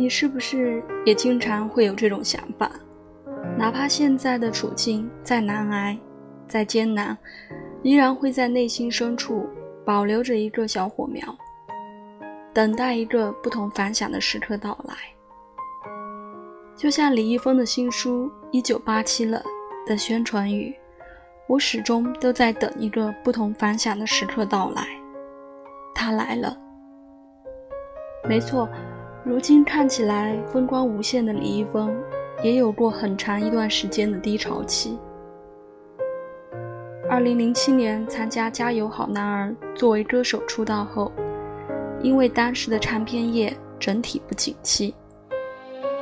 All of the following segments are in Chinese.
你是不是也经常会有这种想法？哪怕现在的处境再难挨、再艰难，依然会在内心深处保留着一个小火苗，等待一个不同凡响的时刻到来。就像李易峰的新书《一九八七了》的宣传语。我始终都在等一个不同凡响的时刻到来，它来了。没错，如今看起来风光无限的李易峰，也有过很长一段时间的低潮期。二零零七年参加《加油好男儿》作为歌手出道后，因为当时的唱片业整体不景气，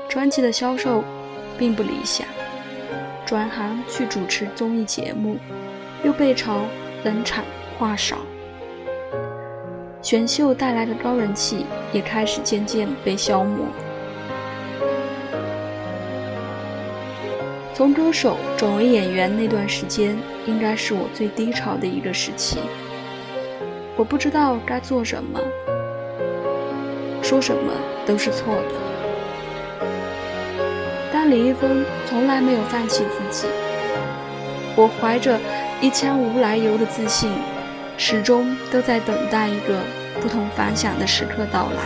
专辑的销售并不理想。转行去主持综艺节目，又被嘲冷场话少，选秀带来的高人气也开始渐渐被消磨。从歌手转为演员那段时间，应该是我最低潮的一个时期。我不知道该做什么，说什么都是错的。但李易峰从来没有放弃自己。我怀着一腔无来由的自信，始终都在等待一个不同凡响的时刻到来。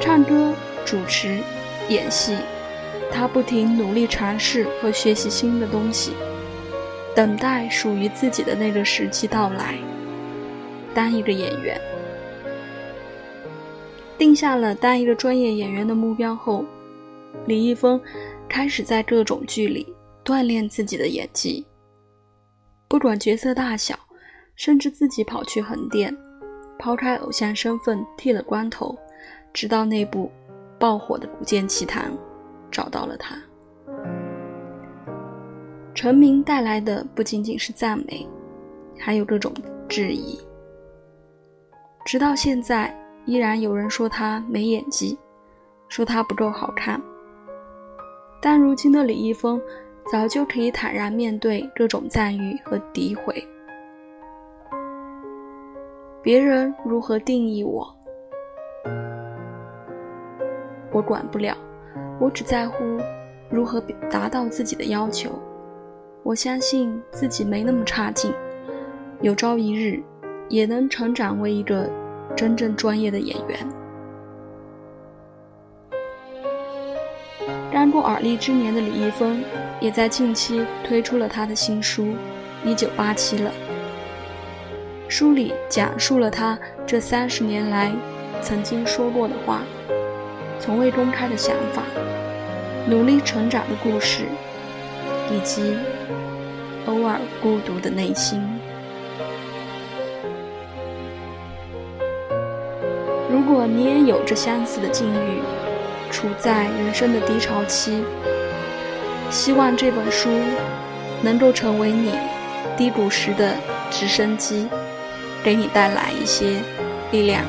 唱歌、主持、演戏，他不停努力尝试和学习新的东西，等待属于自己的那个时机到来。当一个演员。定下了当一个专业演员的目标后，李易峰开始在各种剧里锻炼自己的演技。不管角色大小，甚至自己跑去横店，抛开偶像身份剃了光头，直到那部爆火的《古剑奇谭》找到了他。成名带来的不仅仅是赞美，还有各种质疑。直到现在。依然有人说他没演技，说他不够好看。但如今的李易峰早就可以坦然面对各种赞誉和诋毁。别人如何定义我，我管不了。我只在乎如何达到自己的要求。我相信自己没那么差劲，有朝一日也能成长为一个。真正专业的演员。刚过而立之年的李易峰，也在近期推出了他的新书《一九八七了》。书里讲述了他这三十年来曾经说过的话，从未公开的想法，努力成长的故事，以及偶尔孤独的内心。如果你也有着相似的境遇，处在人生的低潮期，希望这本书能够成为你低谷时的直升机，给你带来一些力量。